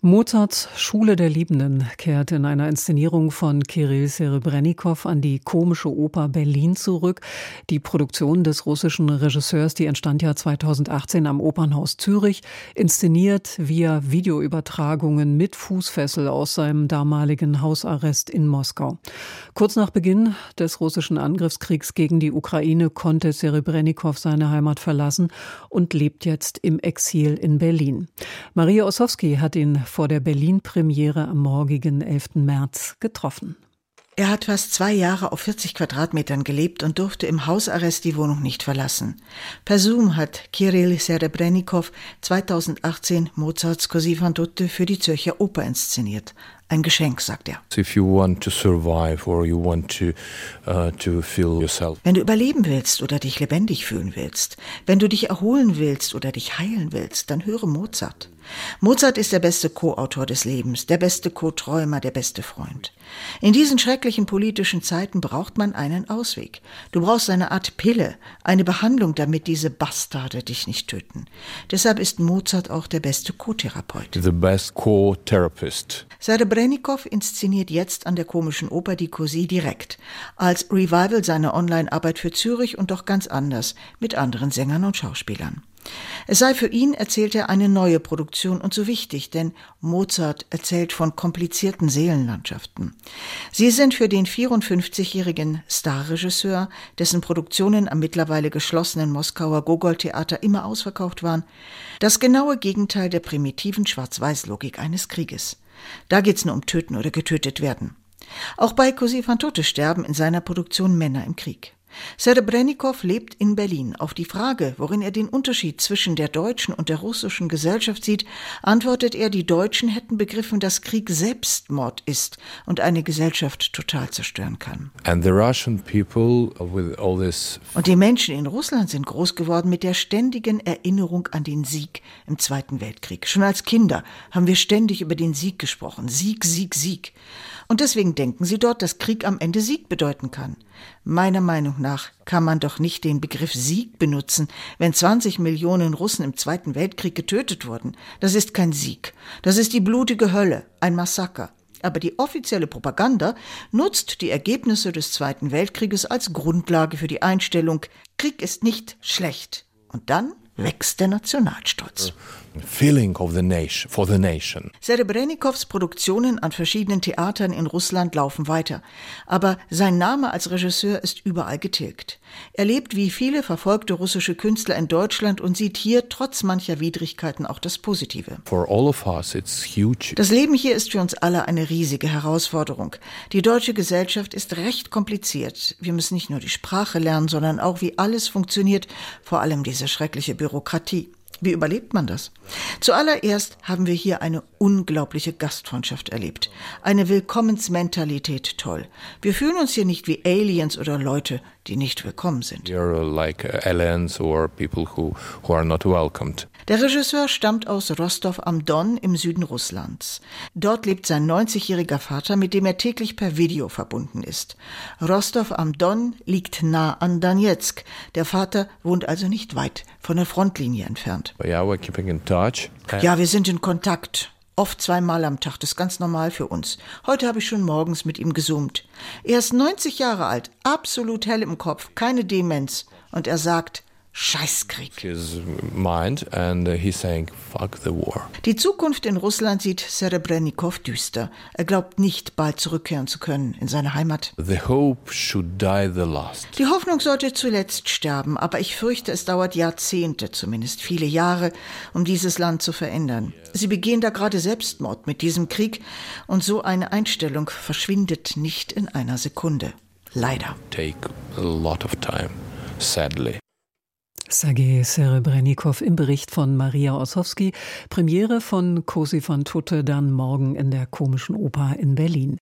Mozarts Schule der Liebenden kehrt in einer Inszenierung von Kirill Serebrennikov an die komische Oper Berlin zurück. Die Produktion des russischen Regisseurs, die entstand ja 2018 am Opernhaus Zürich, inszeniert via Videoübertragungen mit Fußfessel aus seinem damaligen Hausarrest in Moskau. Kurz nach Beginn des russischen Angriffskriegs gegen die Ukraine konnte Serebrennikov seine Heimat verlassen und lebt jetzt im Exil in Berlin. Maria Ossowski hat ihn vor der Berlin-Premiere am morgigen 11. März getroffen. Er hat fast zwei Jahre auf 40 Quadratmetern gelebt und durfte im Hausarrest die Wohnung nicht verlassen. Per Zoom hat Kirill Serebrennikov 2018 Mozarts Così fan tutte für die Zürcher Oper inszeniert. Ein Geschenk, sagt er. Uh, wenn du überleben willst oder dich lebendig fühlen willst, wenn du dich erholen willst oder dich heilen willst, dann höre Mozart. Mozart ist der beste Co-Autor des Lebens, der beste Co-Träumer, der beste Freund. In diesen schrecklichen politischen Zeiten braucht man einen Ausweg. Du brauchst eine Art Pille, eine Behandlung, damit diese Bastarde dich nicht töten. Deshalb ist Mozart auch der beste Co-Therapeut. The best Co-Therapist. Serebrennikov inszeniert jetzt an der komischen Oper die Così direkt, als Revival seiner Online-Arbeit für Zürich und doch ganz anders, mit anderen Sängern und Schauspielern. Es sei für ihn, erzählt er, eine neue Produktion und so wichtig, denn Mozart erzählt von komplizierten Seelenlandschaften. Sie sind für den 54-jährigen Starregisseur, dessen Produktionen am mittlerweile geschlossenen Moskauer Gogol-Theater immer ausverkauft waren, das genaue Gegenteil der primitiven Schwarz-Weiß-Logik eines Krieges. Da geht's nur um Töten oder getötet werden. Auch bei Così fan tutte sterben in seiner Produktion Männer im Krieg. Serebrennikov lebt in Berlin. Auf die Frage, worin er den Unterschied zwischen der deutschen und der russischen Gesellschaft sieht, antwortet er, die Deutschen hätten begriffen, dass Krieg Selbstmord ist und eine Gesellschaft total zerstören kann. und die Menschen in Russland sind groß geworden mit der ständigen Erinnerung an den Sieg im Zweiten Weltkrieg. Schon als Kinder haben wir ständig über den Sieg gesprochen. Sieg, Sieg, Sieg. Und deswegen denken sie dort, dass Krieg am Ende Sieg bedeuten kann. Meiner Meinung nach kann man doch nicht den Begriff Sieg benutzen, wenn 20 Millionen Russen im Zweiten Weltkrieg getötet wurden. Das ist kein Sieg. Das ist die blutige Hölle, ein Massaker. Aber die offizielle Propaganda nutzt die Ergebnisse des Zweiten Weltkrieges als Grundlage für die Einstellung, Krieg ist nicht schlecht. Und dann wächst der Nationalstolz. Feeling of the nation, for the nation. Serebrennikows Produktionen an verschiedenen Theatern in Russland laufen weiter, aber sein Name als Regisseur ist überall getilgt. Er lebt wie viele verfolgte russische Künstler in Deutschland und sieht hier trotz mancher Widrigkeiten auch das Positive. For all of us it's huge. Das Leben hier ist für uns alle eine riesige Herausforderung. Die deutsche Gesellschaft ist recht kompliziert. Wir müssen nicht nur die Sprache lernen, sondern auch wie alles funktioniert, vor allem diese schreckliche Bürokratie. Wie überlebt man das? Zuallererst haben wir hier eine unglaubliche Gastfreundschaft erlebt. Eine Willkommensmentalität toll. Wir fühlen uns hier nicht wie Aliens oder Leute, die nicht willkommen sind. Like who, who not welcomed. Der Regisseur stammt aus Rostov am Don im Süden Russlands. Dort lebt sein 90-jähriger Vater, mit dem er täglich per Video verbunden ist. Rostov am Don liegt nah an Donetsk. Der Vater wohnt also nicht weit von der Frontlinie entfernt. Yeah. Ja, wir sind in Kontakt. Oft zweimal am Tag, das ist ganz normal für uns. Heute habe ich schon morgens mit ihm gesummt. Er ist 90 Jahre alt, absolut hell im Kopf, keine Demenz. Und er sagt, Scheißkrieg. Uh, die Zukunft in Russland sieht Serebrennikov düster. Er glaubt nicht, bald zurückkehren zu können in seine Heimat. The hope should die the last. Die Hoffnung sollte zuletzt sterben, aber ich fürchte, es dauert Jahrzehnte, zumindest viele Jahre, um dieses Land zu verändern. Sie begehen da gerade Selbstmord mit diesem Krieg und so eine Einstellung verschwindet nicht in einer Sekunde. Leider. Take a lot of time, sadly. Sergei Serebrennikov im Bericht von Maria Ossowski. Premiere von Cosi van Tutte dann morgen in der Komischen Oper in Berlin.